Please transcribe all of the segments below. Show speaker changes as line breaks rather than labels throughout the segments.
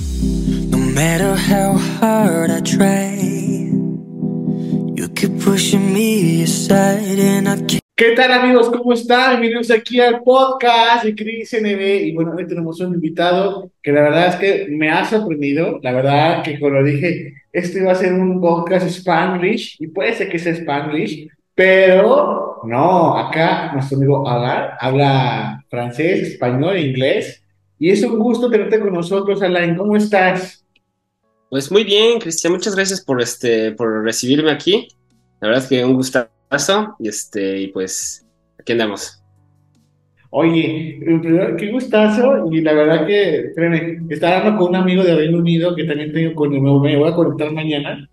No matter how hard I try, you keep pushing me aside and I can't.
¿Qué tal amigos? ¿Cómo están? Bienvenidos aquí al podcast de Cris NB y bueno, hoy tenemos un invitado que la verdad es que me ha sorprendido, la verdad que como dije, esto iba a ser un podcast Spanglish y puede ser que sea Spanglish, pero no, acá nuestro amigo Alan habla francés, español inglés y es un gusto tenerte con nosotros, Alain, ¿cómo estás?
Pues muy bien, Cristian, muchas gracias por este, por recibirme aquí. La verdad es que un gustazo y este, y pues aquí andamos.
Oye, qué gustazo, y la verdad que, créeme, estaba hablando con un amigo de Reino Unido que también tengo con me voy a conectar mañana,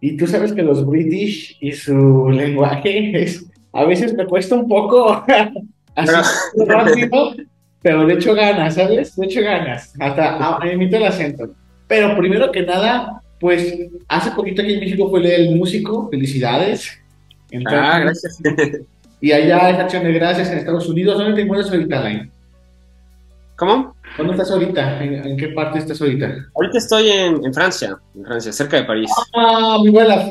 y tú sabes que los British y su lenguaje es, a veces me cuesta un poco así rápido, pero de hecho ganas, ¿sabes? De hecho ganas, hasta emito el acento. Pero primero que nada, pues hace poquito aquí en México fue el músico, felicidades
ah, gracias.
Y allá es Acción de Gracias en Estados Unidos. ¿Dónde te encuentras ahorita, Line?
¿Cómo?
¿Dónde estás ahorita? ¿En, qué parte estás ahorita?
Ahorita estoy en, Francia, en Francia, cerca de París.
¡Ah, mi buena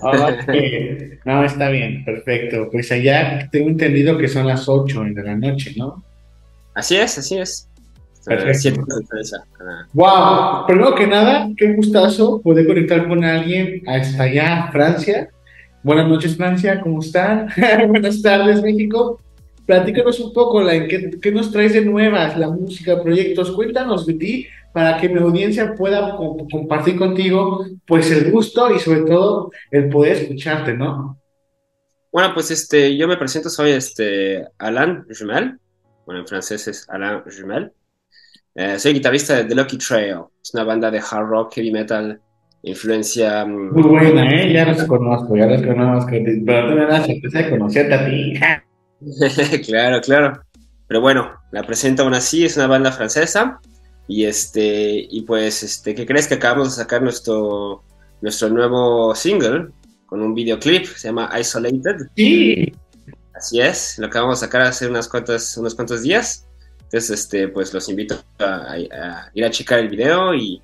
fans! no, está bien, perfecto. Pues allá tengo entendido que son las 8 de la noche, ¿no?
Así es, así es.
Perfecto. Wow, primero que nada, qué gustazo poder conectar con alguien hasta allá, Francia. Buenas noches, Francia, ¿cómo están? Buenas tardes, México. Platícanos un poco, la, ¿qué, ¿qué, nos traes de nuevas? La música, proyectos, cuéntanos de ti para que mi audiencia pueda compartir contigo pues el gusto y sobre todo el poder escucharte, ¿no?
Bueno, pues este, yo me presento, soy este Alain Jumel, bueno, en francés es Alain Jumel. Eh, soy guitarrista de The Lucky Trail, es una banda de hard rock, heavy metal influencia.
Mm, Muy buena, ¿eh? Ya los conozco, ya los conozco. Pero tú me das sorpresa de conocerte a ti.
claro, claro. Pero bueno, la presento aún así, es una banda francesa. Y este, y pues, este, ¿qué crees que acabamos de sacar nuestro, nuestro nuevo single con un videoclip? Se llama Isolated.
Sí.
Así es, lo acabamos de sacar hace unas cuantas, unos cuantos días. Entonces, este, pues los invito a ir a checar el video y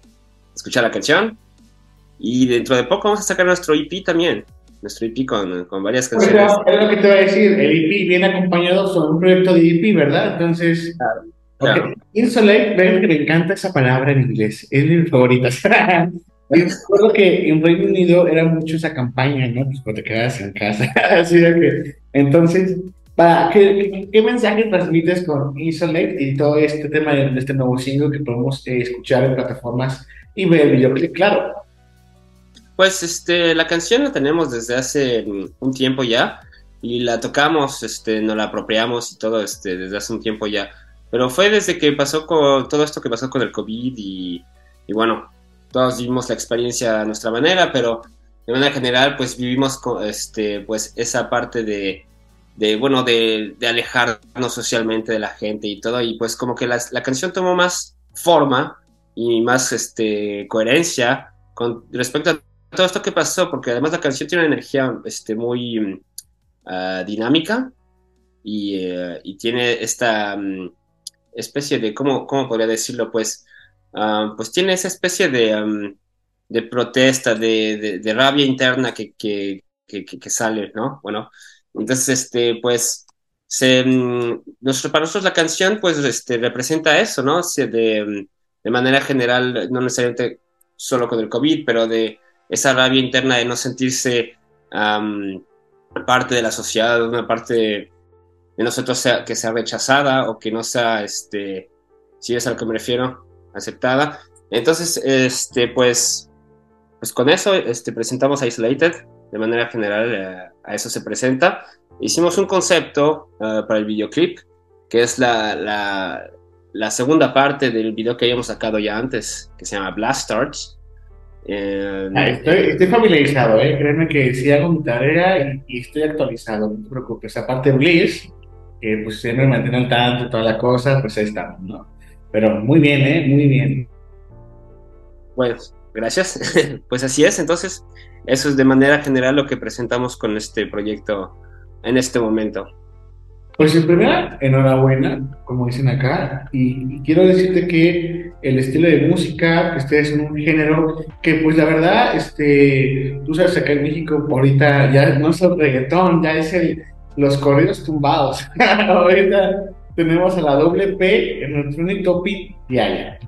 escuchar la canción. Y dentro de poco vamos a sacar nuestro EP también. Nuestro EP con, con varias canciones.
es lo que te voy a decir. El EP viene acompañado con un proyecto de EP, ¿verdad? Entonces. Claro. Okay. Insolate, ven que me encanta esa palabra en inglés. Es mi favorita. Yo recuerdo que en Reino Unido era mucho esa campaña, ¿no? Pues cuando te quedas en casa. Así de que. Entonces, para, ¿qué, qué, mensaje transmites con Insolate y todo este tema de, este nuevo single que podemos eh, escuchar en plataformas y ver el videoclip? Claro.
Pues este, la canción la tenemos desde hace un tiempo ya y la tocamos, este, nos la apropiamos y todo este, desde hace un tiempo ya. Pero fue desde que pasó con todo esto que pasó con el COVID y, bueno, todos vivimos la experiencia a nuestra manera, pero de manera general pues vivimos con, este, pues esa parte de, de bueno, de, alejarnos socialmente de la gente y todo y pues como que la, canción tomó más forma y más este, coherencia con respecto a todo esto que pasó, porque además la canción tiene una energía este, muy uh, dinámica y, uh, y, tiene esta um, especie de, ¿cómo, ¿cómo, podría decirlo? Pues, uh, pues tiene esa especie de, um, de protesta, de, de, de, rabia interna que, que, que, que, sale, ¿no? Bueno, entonces, este, pues, se, um, nuestro, para nosotros la canción, pues, este, representa eso, ¿no? de, de manera general, no necesariamente solo con el COVID, pero de esa rabia interna de no sentirse parte de la sociedad, una parte de, nosotros sea, que sea rechazada o que no sea, este, si es a lo que me refiero, aceptada. Entonces, este, pues, pues con eso este, presentamos Isolated, de manera general eh, a eso se presenta. Hicimos un concepto uh, para el videoclip, que es la, la, la, segunda parte del video que habíamos sacado ya antes, que se llama Blast Starts
eh, ah, estoy, familiarizado, ¿eh? créeme que sí hago mi tarea y, estoy actualizado, no te preocupes. Aparte Bliss, que pues siempre me mantiene al tanto, toda la cosa, pues ahí estamos, ¿no? Pero muy bien, ¿eh? Muy bien.
Pues, gracias. pues así es, entonces, eso es de manera general lo que presentamos con este proyecto en este momento.
Pues en primera, enhorabuena, como dicen acá, y, y quiero decirte que el estilo de música, que ustedes son un género que pues la verdad, este, tú sabes acá en México ahorita ya no es el reggaetón, ya es el, los corridos tumbados. ahorita tenemos a la doble P en nuestro Topic diaria.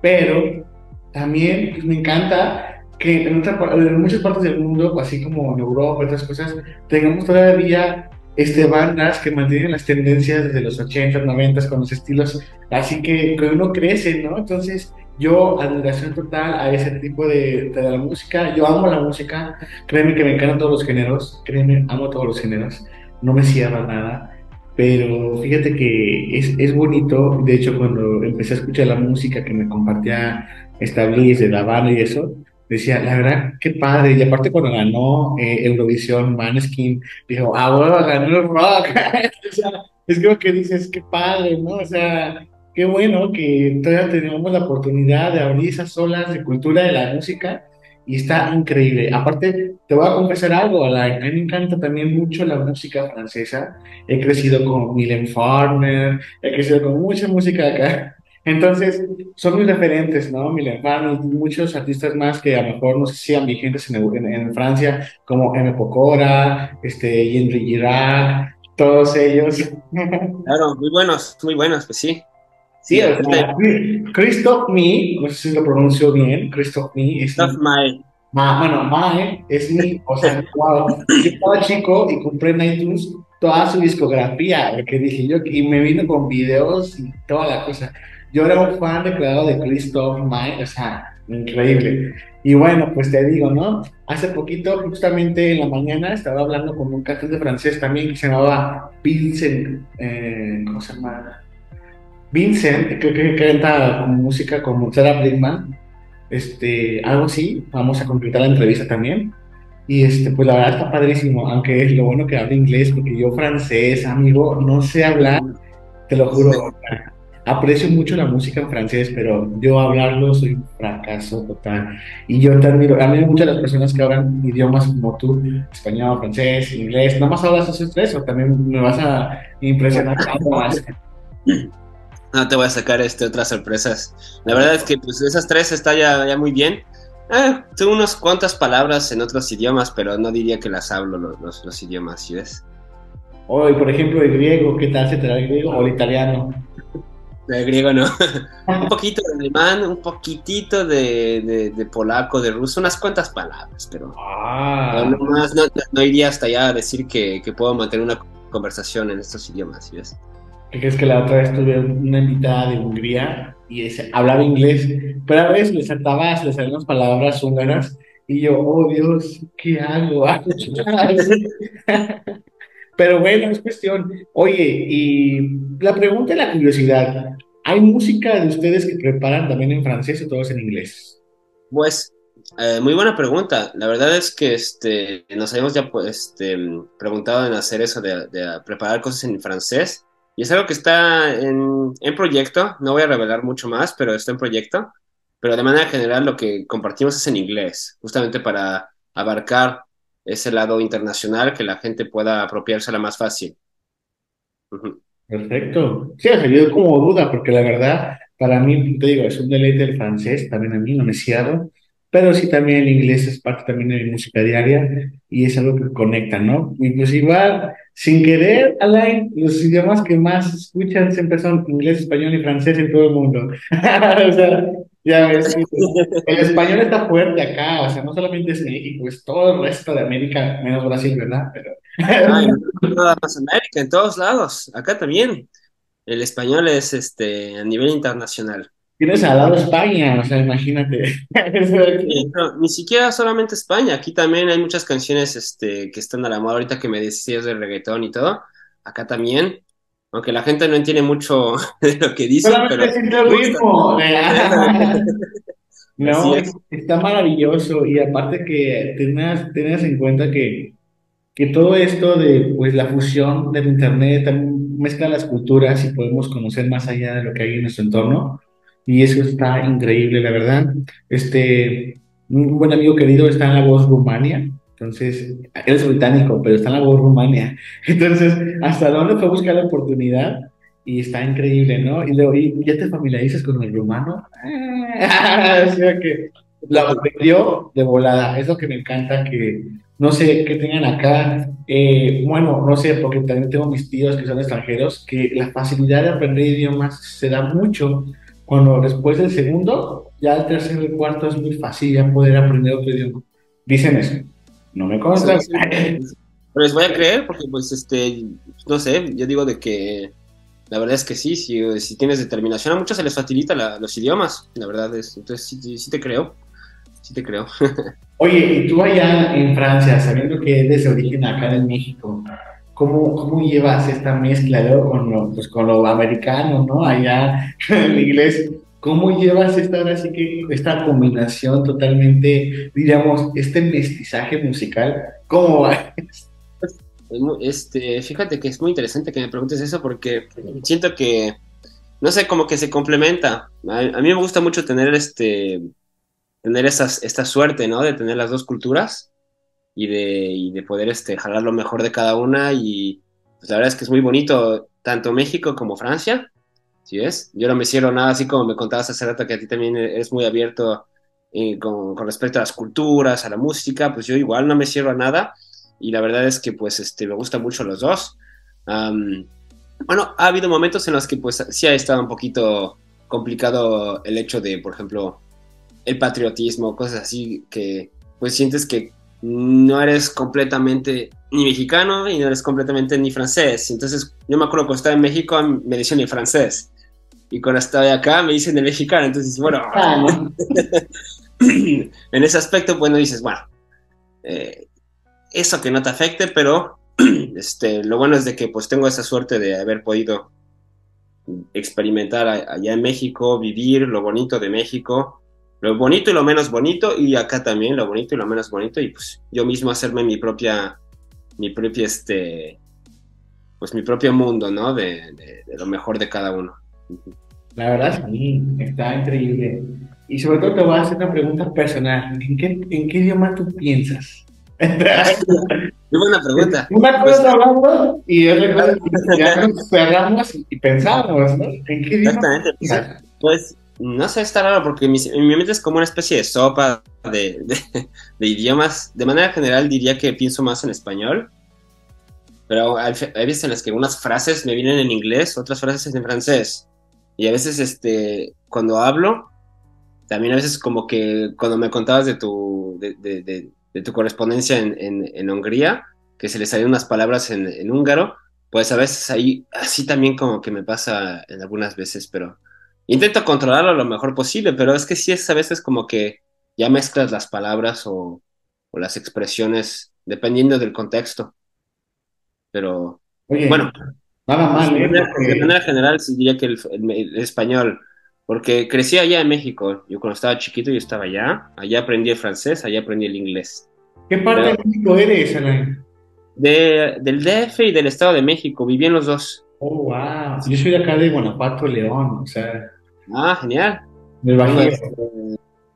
Pero también pues, me encanta que en, otra, en, muchas partes del mundo, así como en Europa y otras cosas, tengamos todavía este, bandas que mantienen las tendencias desde los 80, 90 con los estilos, así que, que uno crece, ¿no? Entonces, yo admiración total a ese tipo de, de, la música, yo amo la música, créeme que me encantan todos los géneros, créeme, amo todos los géneros, no me cierra nada, pero fíjate que es, es bonito, de hecho cuando empecé a escuchar la música que me compartía Establis de banda y eso, decía, la verdad, qué padre. Y aparte cuando ganó eh, Eurovisión, Maneskin, dijo, ah, bueno, ganó el rock. o sea, es como que dices, qué padre, ¿no? O sea, qué bueno que todavía tenemos la oportunidad de abrir esas olas de cultura de la música y está increíble. Aparte, te voy a confesar algo, Alain, a mí me encanta también mucho la música francesa. He crecido con Mylène Farmer, he crecido con mucha música acá. Entonces, son muy referentes, ¿no? Mylène Farmer, muchos artistas más que a lo mejor no sé si sean vigentes en, en, en Francia, como M. Pokora, este, Henry Girac, todos ellos.
Claro, muy buenos, muy buenos, pues sí.
Sí, o sea, Christoph Me, no sé si lo pronuncio bien, Christoph Me. Es
Christoph Mae.
Ma, bueno, Mae es mi, o sea, wow. Yo estaba chico y compré en iTunes toda su discografía, que dije yo, y me vino con videos y toda la cosa. Yo era un fan declarado de Christoph Mae, o sea, increíble. Y bueno, pues te digo, ¿no? Hace poquito, justamente en la mañana, estaba hablando con un cantante francés también que se llamaba Vincent, eh, ¿cómo se llama? Vincent, creo que canta como música como Sarah Brigman, este, algo así, vamos a completar la entrevista también. Y este, pues la verdad está padrísimo, aunque es lo bueno que habla inglés, porque yo francés, amigo, no sé hablar, te lo juro. Aprecio mucho la música en francés, pero yo hablarlo soy un fracaso total. Y yo te admiro, admiro mucho a las personas que hablan idiomas como tú, español, francés, inglés. ¿No más hablas esos tres o también me vas a impresionar algo más?
No te voy a sacar este, otras sorpresas. La verdad es que pues, esas tres está ya, ya muy bien. Eh, tengo unas cuantas palabras en otros idiomas, pero no diría que las hablo los, los, los idiomas, ¿sí ves?
Hoy, por ejemplo, el griego, ¿qué tal se te da el griego o el italiano?
El griego no. un poquito de alemán, un poquitito de, de, de, polaco, de ruso, unas cuantas palabras, pero,
ah.
no, iría hasta allá a decir que, que puedo mantener una conversación en estos idiomas, ¿sí ves?
Que crees que la otra vez tuve una invitada de Hungría y ese, hablaba inglés, pero a veces le saltaba, le salían palabras húngaras y yo, oh Dios, ¿qué hago? pero bueno, es cuestión. Oye, y la pregunta y la curiosidad, ¿hay música de ustedes que preparan también en francés o todos en inglés?
Pues, eh, muy buena pregunta. La verdad es que este, nos habíamos ya pues, este, preguntado en hacer eso de preparar cosas en francés. Y es algo que está en, en, proyecto, no voy a revelar mucho más, pero está en proyecto. Pero de manera general lo que compartimos es en inglés, justamente para abarcar ese lado internacional que la gente pueda apropiársela más fácil.
Uh -huh. Perfecto. Sí, ha salido como duda, porque la verdad, para mí, te digo, es un deleite el francés, también a mí no me cierro, pero sí también el inglés es parte también de mi música diaria y es algo que conecta, ¿no? Inclusive, sin querer, Alain, los idiomas que más escuchan siempre son inglés, español y francés en todo el mundo. o sea, ya ves, el español está fuerte acá, o sea, no solamente es México, es todo el resto de América, menos Brasil, ¿verdad? Pero...
ah, en toda América, en todos lados, acá también. El español es este a nivel internacional.
Tienes al lado España, o sea, imagínate.
No, ni siquiera solamente España, aquí también hay muchas canciones este, que están a la moda ahorita que me decías de reggaetón y todo, acá también, aunque la gente no entiende mucho de lo que dicen,
solamente
pero...
el ritmo. no, está maravilloso y aparte que tengas, tengas en cuenta que, que todo esto de pues la fusión del internet también mezcla las culturas y podemos conocer más allá de lo que hay en nuestro entorno y eso está increíble, la verdad. Este, un buen amigo querido está en la voz Rumania, Entonces, él es británico, pero está en la voz Rumania. Entonces, ¿hasta dónde fue a buscar la oportunidad? Y está increíble, ¿no? Y luego, ¿y ¿ya te familiarizas con el rumano? o sea que la aprendió de volada. Es lo que me encanta que, no sé, que tengan acá, eh, bueno, no sé, porque también tengo mis tíos que son extranjeros, que la facilidad de aprender idiomas se da mucho cuando después del segundo, ya el tercero y el cuarto es muy fácil ya poder aprender otro idioma. Dicen eso. No me consta.
Pero les voy a creer porque, pues, este, no sé, yo digo de que la verdad es que sí, si, si tienes determinación, a muchos se les facilita la, los idiomas, la verdad es, entonces sí, sí te creo, sí te creo.
Oye, y tú allá en Francia, sabiendo que eres de origen acá en México, ¿cómo, cómo llevas esta mezcla con, lo, pues, con lo americano, ¿no? Allá en inglés, ¿cómo llevas esta, así que, esta combinación totalmente, diríamos, este mestizaje musical? ¿Cómo va?
Este, fíjate que es muy interesante que me preguntes eso porque siento que, no sé, como que se complementa. A, a mí me gusta mucho tener este, tener esas, esta suerte, ¿no? De tener las dos culturas y de, y de poder este, jalar lo mejor de cada una y pues la verdad es que es muy bonito tanto México como Francia, ¿sí ves? Yo no me cierro nada, así como me contabas hace rato que a ti también eres muy abierto eh, con, con respecto a las culturas, a la música, pues yo igual no me cierro a nada y la verdad es que pues este, me gustan mucho los dos. Um, bueno, ha habido momentos en los que pues sí ha estado un poquito complicado el hecho de, por ejemplo, el patriotismo, cosas así que pues sientes que no eres completamente ni mexicano y no eres completamente ni francés. Entonces yo me acuerdo cuando estaba en México me decían ni francés y cuando estaba acá me dicen el mexicano. Entonces, bueno, en ese aspecto, bueno, dices, bueno, eh, eso que no te afecte, pero este, lo bueno es de que pues tengo esa suerte de haber podido experimentar allá en México, vivir lo bonito de México, lo bonito y lo menos bonito, y acá también lo bonito y lo menos bonito, y pues yo mismo hacerme mi propia, mi propia, este, pues mi propio mundo, ¿no? De, de, de lo mejor de cada uno.
La verdad, sí, está increíble. Y sobre todo te voy a hacer una pregunta personal. ¿En qué, en qué idioma tú piensas?
Muy buena pregunta.
Una cosa pues, hablamos y otra cosa ya nos cerramos y pensamos, ¿no? ¿En qué idioma?
Exactamente. Pues, no sé, está raro porque mi, mi mente es como una especie de sopa de, de, de, idiomas. De manera general diría que pienso más en español. Pero hay, hay veces en las que unas frases me vienen en inglés, otras frases en francés. Y a veces, este, cuando hablo, también a veces como que cuando me contabas de tu, de, de, tu correspondencia en, en, en, Hungría, que se les salían unas palabras en, en, húngaro, pues a veces ahí, así también como que me pasa en algunas veces, pero intento controlarlo lo mejor posible, pero es que sí es a veces como que ya mezclas las palabras o, o las expresiones dependiendo del contexto. Pero
Oye,
bueno,
nada mal,
de,
¿eh?
manera,
Porque-
de manera general sí diría que el, el- el español, porque crecí allá en México, yo cuando estaba chiquito yo estaba allá, allá aprendí el francés, allá aprendí el inglés.
¿Qué parte de México eres, Alain?
De, del DF y del Estado de México, viví en los dos.
Oh, wow. Yo soy de acá de Guanajuato, León, o sea,
Ah, genial.
del
Tengo,
Bajío.
este,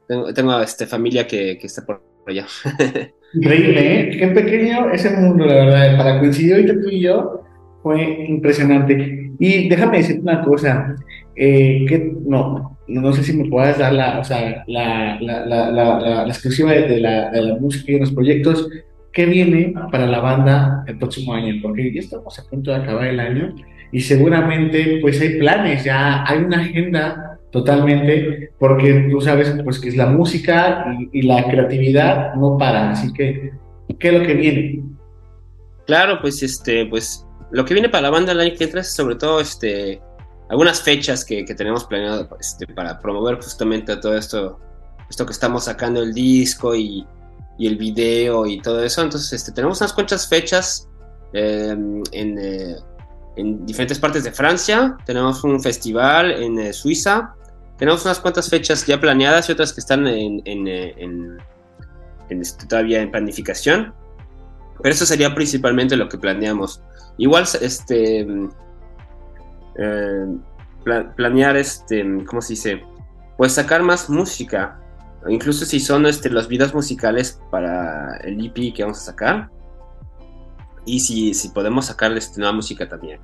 tengo, tengo, este, familia que, que está por allá.
Increíble, ¿eh? Qué pequeño es el mundo, la verdad. Para coincidir ahorita tú y yo fue impresionante. Y déjame decirte una cosa, eh, que no, no sé si me puedas dar la, o sea, la, la, la, la, exclusiva de, de la, de la música y de los proyectos. ¿Qué viene para la banda el próximo año? Porque ya estamos a punto de acabar el año y seguramente pues hay planes, ya hay una agenda totalmente, porque tú sabes pues que es la música y, y la creatividad no para, así que ¿qué es lo que viene?
Claro, pues este, pues lo que viene para la banda que entra es sobre todo este algunas fechas que, que tenemos planeado este, para promover justamente todo esto, esto que estamos sacando el disco y, y el video y todo eso. Entonces, este, tenemos unas cuantas fechas eh, en, eh, en, diferentes partes de Francia. Tenemos un festival en eh, Suiza. Tenemos unas cuantas fechas ya planeadas y otras que están en, en, eh, este, todavía en planificación. Pero eso sería principalmente lo que planeamos. Igual, este, eh, pla planear, este, ¿cómo se dice? Pues sacar más música. incluso si son este, los videos musicales para el EP que vamos a sacar. Y si, si podemos sacarle este, nueva música también.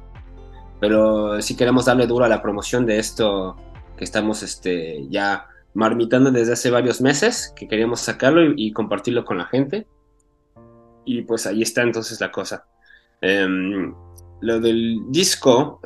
Pero si queremos darle duro a la promoción de esto que estamos este, ya marmitando desde hace varios meses, que queríamos sacarlo y, compartirlo con la gente. Y pues ahí está entonces la cosa. Em, lo del disco,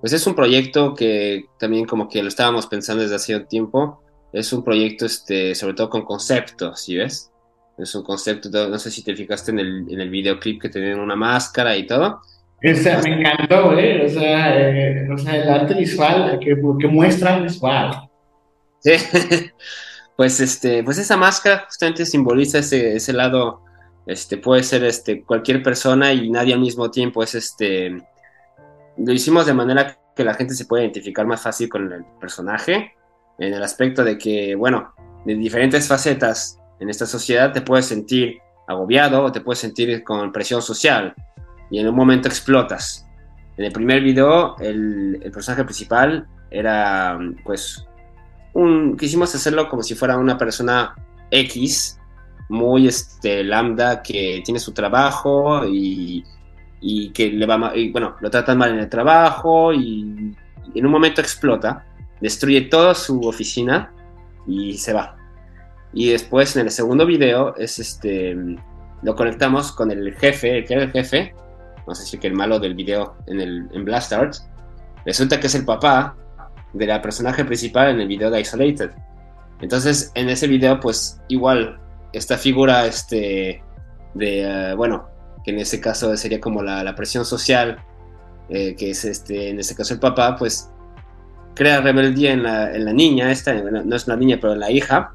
pues es un proyecto que también como que lo estábamos pensando desde hace un tiempo. Es un proyecto este, sobre todo con conceptos, ¿sí ves? Es un concepto, no sé si te fijaste en el, en el videoclip que tenían una máscara y todo.
O sea, me encantó, ¿eh? O sea, eh, o sea el arte visual que, que muestran es wow.
Sí. pues, este, pues esa máscara justamente simboliza ese, ese lado, este, puede ser este, cualquier persona y nadie al mismo tiempo. Es este, lo hicimos de manera que la gente se pueda identificar más fácil con el personaje, en el aspecto de que, bueno, de diferentes facetas en esta sociedad te puedes sentir agobiado te puedes sentir con presión social y en un momento explotas. En el primer video, el, personaje principal era, pues, un, quisimos hacerlo como si fuera una persona X, muy este, lambda, que tiene su trabajo y, que le va bueno, lo tratan mal en el trabajo y en un momento explota, destruye toda su oficina y se va. Y después en el segundo video es este lo conectamos con el jefe, el que era el jefe, no sé si que el malo del video en, el, en Blast Arts, resulta que es el papá de la personaje principal en el video de Isolated. Entonces, en ese video, pues igual, esta figura este, de, eh, bueno, que en ese caso sería como la, presión social, eh, que es este, en este caso el papá, pues crea rebeldía en la, en la niña, esta no es una niña, pero en la hija,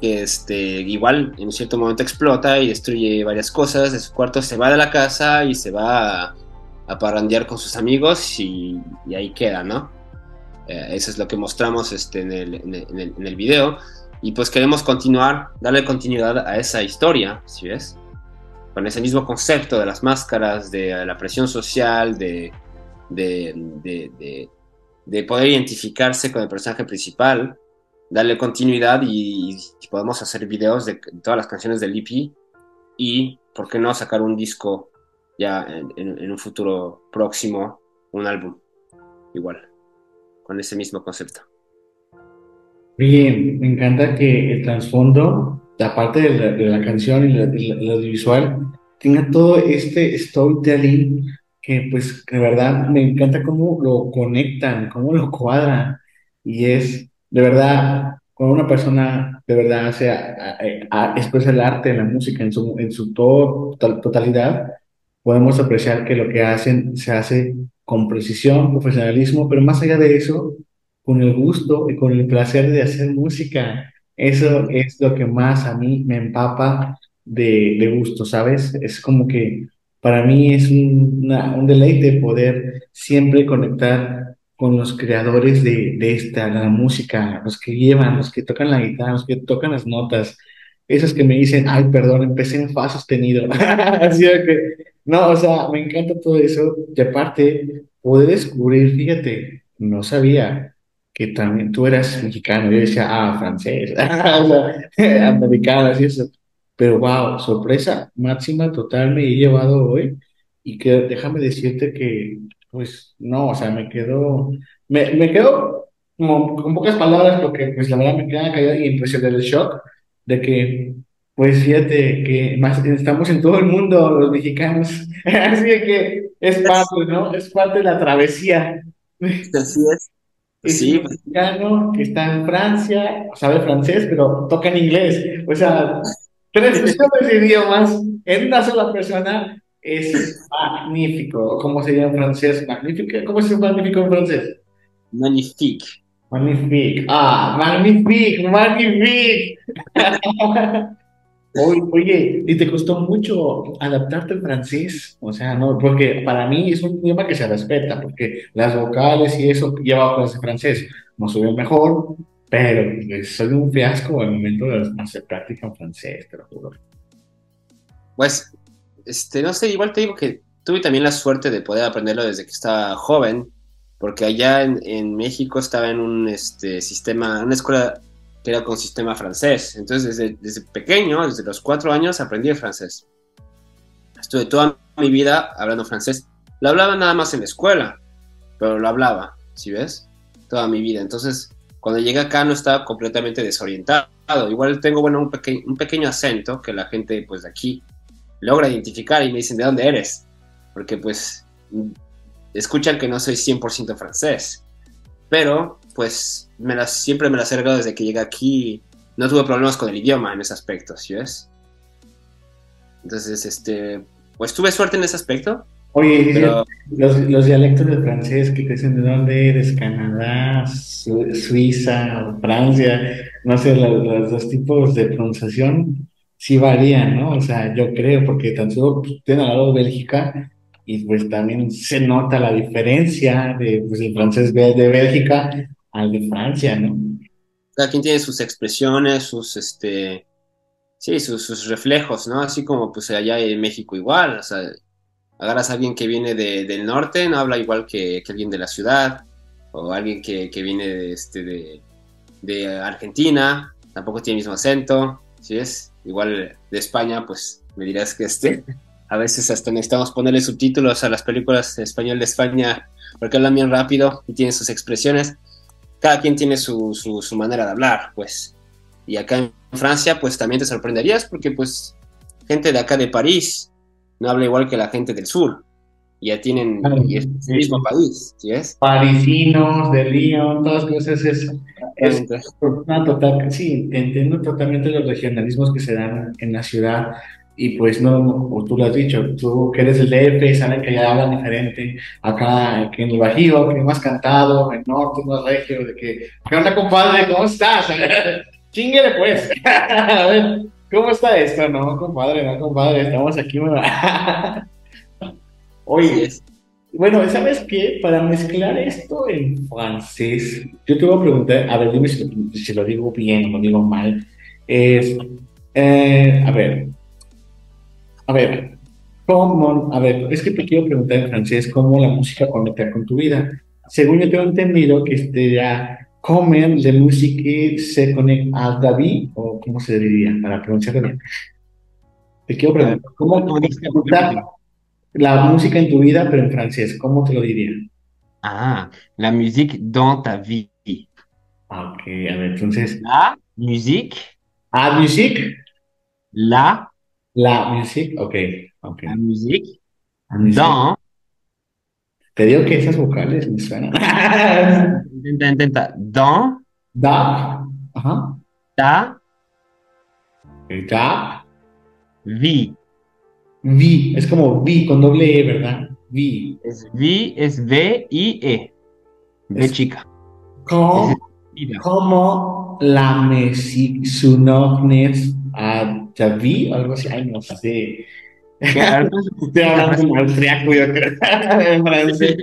que este, igual en un cierto momento explota y destruye varias cosas de su cuarto, se va de la casa y se va a, parrandear con sus amigos y, ahí queda, ¿no? Eh, eso es lo que mostramos este, en, el, en, el, video y pues queremos continuar, darle continuidad a esa historia, si ves? Con ese mismo concepto de las máscaras, de la presión social, de, de, de poder identificarse con el personaje principal darle continuidad y, podemos hacer videos de todas las canciones del EP y, ¿por qué no sacar un disco ya en, un futuro próximo, un álbum igual, con ese mismo concepto?
Bien, me encanta que el trasfondo, aparte de la, de la canción y lo visual, tenga todo este storytelling que pues de verdad me encanta cómo lo conectan, cómo lo cuadran y es de verdad, cuando una persona de verdad hace, expresa el arte, la música en su, en su totalidad, podemos apreciar que lo que hacen se hace con precisión, profesionalismo, pero más allá de eso, con el gusto y con el placer de hacer música. Eso es lo que más a mí me empapa de, de gusto, ¿sabes? Es como que para mí es un, un deleite poder siempre conectar con los creadores de, de esta, la música, los que llevan, los que tocan la guitarra, los que tocan las notas, esos que me dicen, ay, perdón, empecé en fa sostenido. Así que, no, o sea, me encanta todo eso. Y aparte, poder descubrir, fíjate, no sabía que también tú eras mexicano. Yo decía, ah, francés, americano, así eso. Pero wow, sorpresa máxima total me he llevado hoy. Y que déjame decirte que pues no, o sea, me quedo, me, me quedo como con pocas palabras porque pues la verdad me queda caída y impresión del shock de que, pues fíjate que más, estamos en todo el mundo los mexicanos, así que es parte, ¿no? Es parte de la travesía.
Así es.
Es sí. un mexicano que está en Francia, sabe francés, pero toca en inglés. O sea, tres idiomas en una sola persona es magnífico. ¿Cómo sería en francés? Magnífico. ¿Cómo es magnífico en francés?
Magnifique.
Magnifique. Ah, magnifique, magnifique. Oye, ¿y te costó mucho adaptarte al francés? O sea, no, porque para mí es un idioma que se respeta, porque las vocales y eso lleva clase francés. No soy el mejor, pero pues, soy un fiasco al momento de hacer práctica en francés, te lo juro.
Pues este, no sé, igual te digo que tuve también la suerte de poder aprenderlo desde que estaba joven, porque allá en, México estaba en un este, sistema, una escuela que era con sistema francés. Entonces, desde, desde pequeño, desde los cuatro años, aprendí el francés. Estuve toda mi vida hablando francés. Lo hablaba nada más en la escuela, pero lo hablaba, ¿sí ves? Toda mi vida. Entonces, cuando llegué acá no estaba completamente desorientado. Igual tengo, bueno, un, peque un pequeño acento que la gente, pues, de aquí logra identificar y me dicen, ¿de dónde eres? Porque, pues, escuchan que no soy 100% francés. Pero, pues, me las, siempre me las he arreglado desde que llegué aquí. No tuve problemas con el idioma en ese aspecto, ¿sí ves? Entonces, este, pues tuve suerte en ese aspecto.
Oye, pero... los, los, dialectos de francés que te dicen de dónde eres, Canadá, Su Suiza, Francia, no sé, los, los, dos tipos de pronunciación sí varían, ¿no? O sea, yo creo, porque tan solo pues, tienen al lado Bélgica y pues también se nota la diferencia de pues, el francés de, de Bélgica al de Francia, ¿no?
Cada quien tiene sus expresiones, sus, este, sí, sus, sus, reflejos, ¿no? Así como pues allá en México igual, o sea, agarras a alguien que viene de, del norte, no habla igual que, que, alguien de la ciudad, o alguien que, que viene de, este, de, de, Argentina, tampoco tiene el mismo acento, ¿sí es? Igual de España, pues me dirás que este, a veces hasta necesitamos ponerle subtítulos a las películas español de España, porque hablan bien rápido y tienen sus expresiones. Cada quien tiene su, su, su manera de hablar, pues. Y acá en Francia, pues también te sorprenderías porque, pues, gente de acá de París no habla igual que la gente del sur. Ya tienen y es el mismo país, ¿sí es?
Parisinos, de Lyon, todas cosas eso. Es una total, sí, entiendo totalmente los regionalismos que se dan en la ciudad. Y pues no, tú lo has dicho, tú que eres el DF, saben que ya hablan diferente. Acá que en el Bajío, que más cantado, en norte, más regio, de que, ¿qué onda, compadre? ¿Cómo estás? Chinguele pues. A ver, ¿cómo está esto? No, compadre, no, compadre, estamos aquí. Oye, bueno, ¿sabes qué? Para mezclar esto en francés, yo te voy a preguntar, a ver, dime si lo, si lo digo bien o lo digo mal. Es, eh, a ver, a ver, ¿cómo? A ver, es que te quiero preguntar en francés cómo la música conecta con tu vida. Según yo tengo entendido que este ya comen la música se conecta a David, o cómo se diría, para pronunciarlo bien. Te quiero preguntar, ¿cómo conecta la música en tu vida, pero en francés? ¿Cómo te lo diría?
Ah, la musique dans ta vie.
Ok, a ver, entonces.
La musique.
Ah, musique.
La.
La musique, ok. okay.
La musique. La. Dans.
Te digo que esas vocales me suenan.
intenta, intenta. Dans.
Da. Ajá.
Ta.
Da.
Vi.
Vi. Es como vi con doble E, ¿verdad? Vi.
Es vi, es V I E. V
Es-
chica.
¿Cómo,
Es
cómo la musique a David o algo así? Ay, no sé. Estoy hablando como austriaco, yo creo. En francés.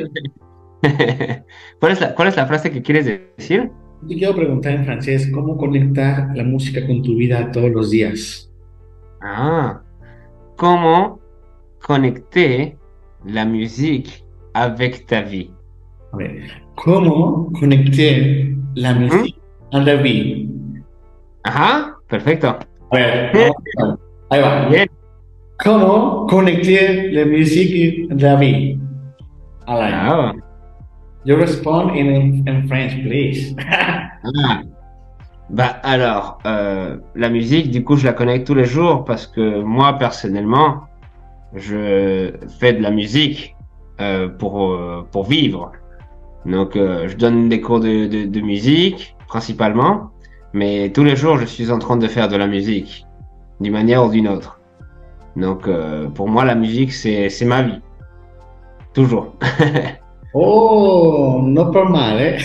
¿Cuál es, la, ¿Cuál es la frase que quieres decir?
Te quiero preguntar en francés, ¿cómo conectar la música con tu vida todos los días?
Ah, ¿cómo conecter la musique avec ta vie?
A ver, ¿cómo conectar la música a David?
Ajá, perfecto.
A ver, ahí va.
Bien.
¿Cómo conectar la música a David? Alain.
Ah,
You respond in, in French, please.
ah. Bah alors, euh, la musique, du coup, je la connecte tous les jours parce que moi, personnellement, je fais de la musique euh, pour, euh, pour vivre. Donc, euh, je donne des cours de, de, de musique, principalement, mais tous les jours, je suis en train de faire de la musique, d'une manière ou d'une autre. Donc, euh, pour moi, la musique, c'est c'est ma vie. Toujours.
Oh, no por mal, ¿eh?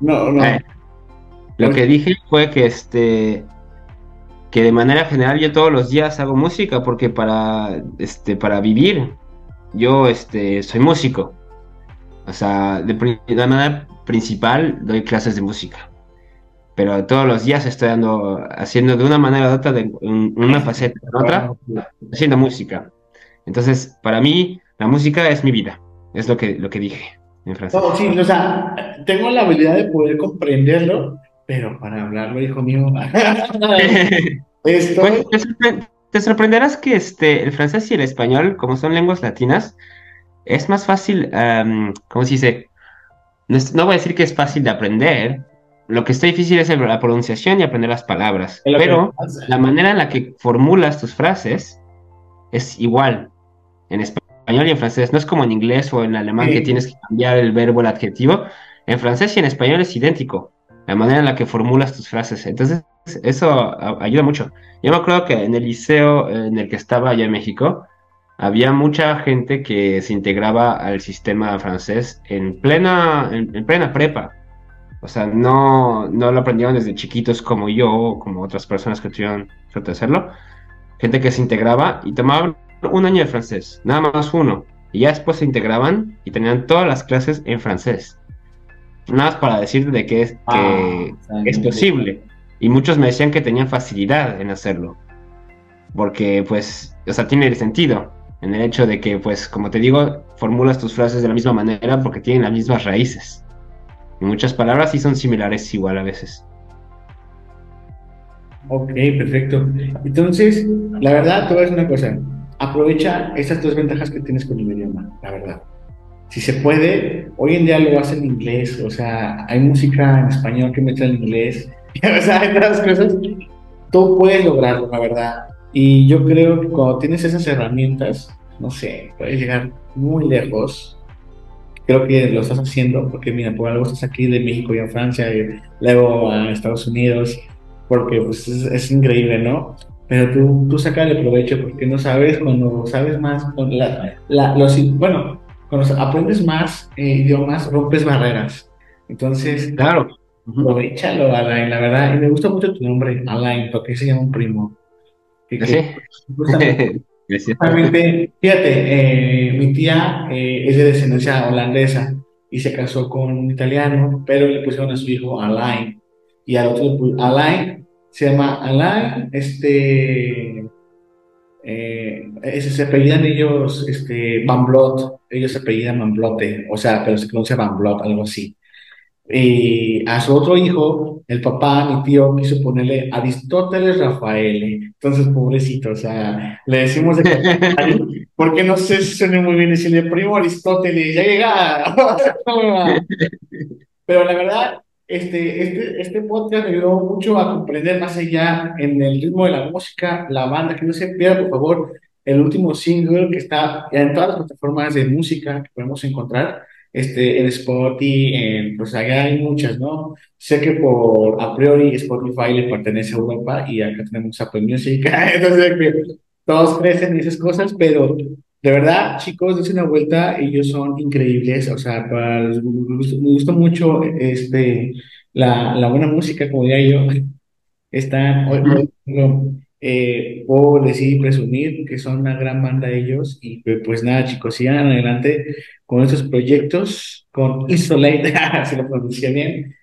No, no.
Eh, Lo que dije fue que este que de manera general yo todos los días hago música porque para este para vivir yo este soy músico. O sea, de, de manera principal doy clases de música. Pero todos los días estoy dando, haciendo de una manera u otra, de un- una faceta en otra, haciendo música. Entonces, para mí, la música es mi vida. Es lo que, lo que dije en francés.
No, sí, o sea, tengo la habilidad de poder comprenderlo, pero para hablarlo, hijo mío,
Pues, te, sorprenderás que este, el francés y el español, como son lenguas latinas, es más fácil, ¿cómo se dice? No, voy a decir que es fácil de aprender, lo que está difícil es la pronunciación y aprender las palabras, pero la manera en la que formulas tus frases es igual en español y en francés, no es como en inglés o en alemán que tienes que cambiar el verbo, el adjetivo, en francés y en español es idéntico, la manera en la que formulas tus frases, entonces eso ayuda mucho. Yo me acuerdo que en el liceo en el que estaba allá en México, había mucha gente que se integraba al sistema francés en plena, en, plena prepa. O sea, no, no lo aprendieron desde chiquitos como yo o como otras personas que tuvieron suerte de hacerlo. Gente que se integraba y tomaban un año de francés, nada más uno. Y ya después se integraban y tenían todas las clases en francés. Nada más para decir de que es, que ah, es posible. Y muchos me decían que tenían facilidad en hacerlo. Porque, pues, o sea, tiene sentido en el hecho de que, pues, como te digo, formulas tus frases de la misma manera porque tienen las mismas raíces. Y muchas palabras sí son similares igual a veces.
Ok, perfecto. Entonces, la verdad, te una cosa. Aprovecha estas dos ventajas que tienes con el idioma, la verdad. Si se puede, hoy en día lo haces en inglés, o sea, hay música en español que mete en inglés, o sea, hay otras cosas. Tú puedes lograrlo, la verdad. Y yo creo que cuando tienes esas herramientas, no sé, puedes llegar muy lejos. Creo que lo estás haciendo porque, mira, por algo estás aquí de México y a Francia y luego a Estados Unidos, porque pues es, increíble, ¿no? Pero tú, tú el provecho porque no sabes, cuando sabes más, con la, los, bueno, cuando aprendes más eh, idiomas, rompes barreras. Entonces,
claro,
aprovechalo, Alain, la verdad. Y me gusta mucho tu nombre, Alain, porque se llama un primo. Justamente, fíjate, eh, mi tía eh, es de descendencia holandesa y se casó con un italiano, pero le pusieron a su hijo Alain. Y al otro, Alain, se llama Alain, este, eh, se apellidan ellos, este, Van Blot, ellos se apellidan Van Blote, o sea, pero se pronuncia Van Blot, algo así. Y a su otro hijo, el papá, mi tío, quiso ponerle Aristóteles Rafael. Entonces, pobrecito, o sea, le decimos de porque no sé si suena muy bien decirle primo Aristóteles, ya llega. Pero la verdad, este, este, este podcast me ayudó mucho a comprender más allá en el ritmo de la música, la banda, que no se pierda, por favor, el último single que está en todas las plataformas de música que podemos encontrar este, en Spotify, en, pues allá hay muchas, ¿no? Sé que por a priori Spotify le pertenece a Europa y acá tenemos Apple Music, entonces todos crecen y esas cosas, pero de verdad, chicos, dense una vuelta, ellos son increíbles, o sea, para, me, gusta, mucho este, la, la buena música, como diría yo, están, eh, puedo decir y presumir que son una gran banda ellos y pues nada chicos, sigan adelante con estos proyectos, con Isolate, si lo pronuncié bien.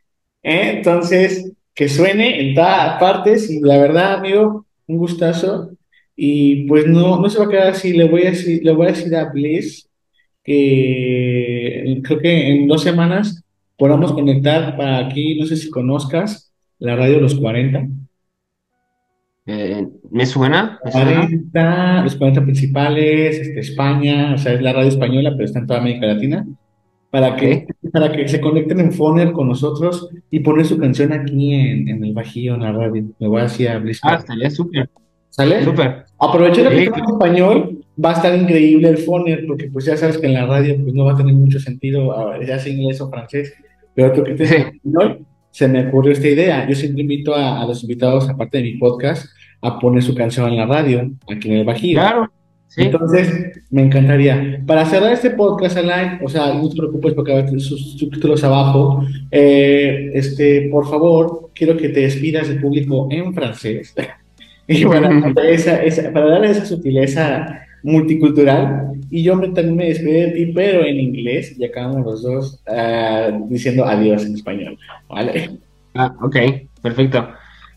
Entonces, que suene en todas partes y la verdad, amigo, un gustazo. Y pues no, no se va a quedar así, le voy a decir, le voy a, decir a Bliss que creo que en dos semanas podamos conectar para aquí, no sé si conozcas la radio Los 40.
Eh, ¿me suena?
los 40 principales, este, España, o sea, es la radio española, pero está en toda América Latina, para que, para que se conecten en Foner con nosotros y poner su canción aquí en, en el Bajío, en la radio. Me voy a Bliss.
Ah, estaría súper.
¿Sale?
Súper.
Aprovecho que está en español, va a estar increíble el Foner, porque pues ya sabes que en la radio pues no va a tener mucho sentido, ah, ya sea inglés o francés, pero tú que te en español, se me ocurrió esta idea. Yo siempre invito a, los invitados, aparte de mi podcast, a poner su canción en la radio, aquí en el Bajío.
Claro.
Entonces, me encantaría. Para cerrar este podcast, Alain, o sea, no te preocupes porque va a tener sus subtítulos abajo. Eh, este, por favor, quiero que te despidas del público en francés. y para, para darle esa sutileza multicultural. Y yo me, también me despido de ti, pero en inglés, y acabamos los dos uh, diciendo adiós en. ¿Vale?
Ah, ok, perfecto.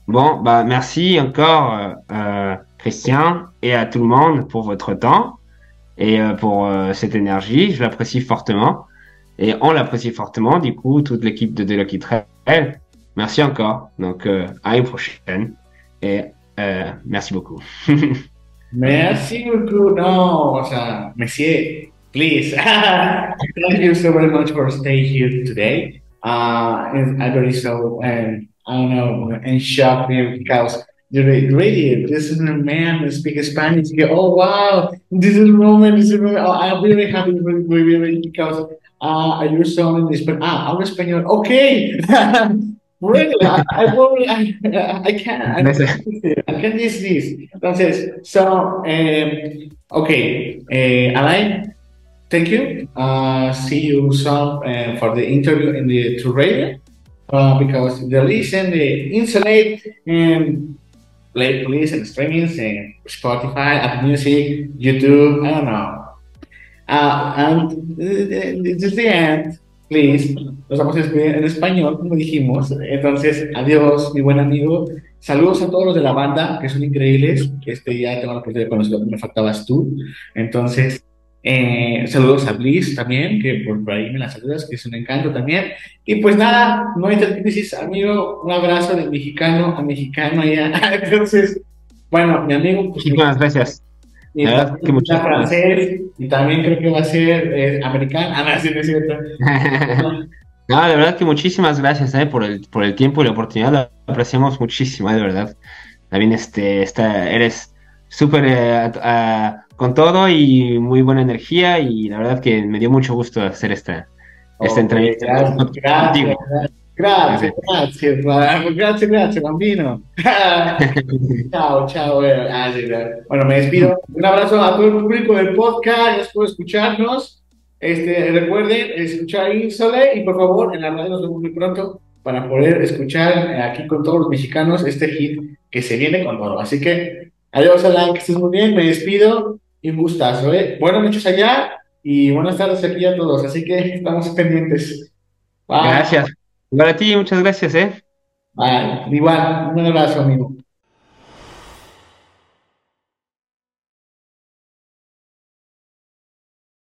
Bon, bah, merci encore, euh, Christian, et à tout le monde pour votre temps et euh, pour euh, cette énergie. Je l'apprécie fortement. Et on l'apprécie fortement, du coup, toute l'équipe de Delucky Trail. merci encore. Donc, euh, à une prochaine. Et euh, merci beaucoup.
merci beaucoup. No, o sea, monsieur, please. Thank you so very much for staying here today. Uh, and I very so, um, I don't know, in shock because the radio, this is a man who speaks Spanish. Oh, wow, this is Roman. This is Roman. Oh, I'm really happy with, with, because uh, you're so in Spanish. Ah, hablo español. Okay. really, I, I, I, I can't. I, can't use this. Entonces, so, um, okay, uh, Alain, thank you. Uh, see you soon uh, for the interview in the True Radio. Uh, because the listen, the insulate, and play please and streamings and Spotify, Apple Music, YouTube, I don't know. Uh, and this is the end, please. Nos vamos a despedir en español, como dijimos. Entonces, adiós, mi buen amigo. Saludos a todos los de la banda, que son increíbles. Este, ya tengo la oportunidad de conocer, me faltabas tú. Entonces, eh, saludos a Bliss también, que por ahí me la saludas, que es un encanto también. Y pues nada, no hay crisis, amigo. Un abrazo de mexicano a mexicano allá. Entonces, bueno, mi amigo.
Pues, muchas gracias.
Y la que muchas francés, y también creo que va a ser eh, americano. Ah, no, sí, no es cierto.
no, de verdad que muchísimas gracias eh, por, el, por el tiempo y la oportunidad. Lo apreciamos muchísimo, eh, de verdad. También este, está, eres súper eh, con todo y muy buena energía y la verdad que me dio mucho gusto hacer esta, esta entrevista.
Gracias, gracias, gracias, gracias, gracias, bambino. chao, chao. Bueno, me despido. Un abrazo a todo el público del podcast, gracias por escucharnos. Este, recuerden escuchar Insole y por favor en la radio nos vemos muy pronto para poder escuchar aquí con todos los mexicanos este hit que se viene con todo. Así que adiós, Alan, que estés muy bien, me despido y un gustazo, ¿eh? Buenas noches allá y buenas tardes aquí a todos, así que estamos pendientes.
Gracias. Igual a ti, muchas gracias, ¿eh?
Vale, igual, un abrazo, amigo.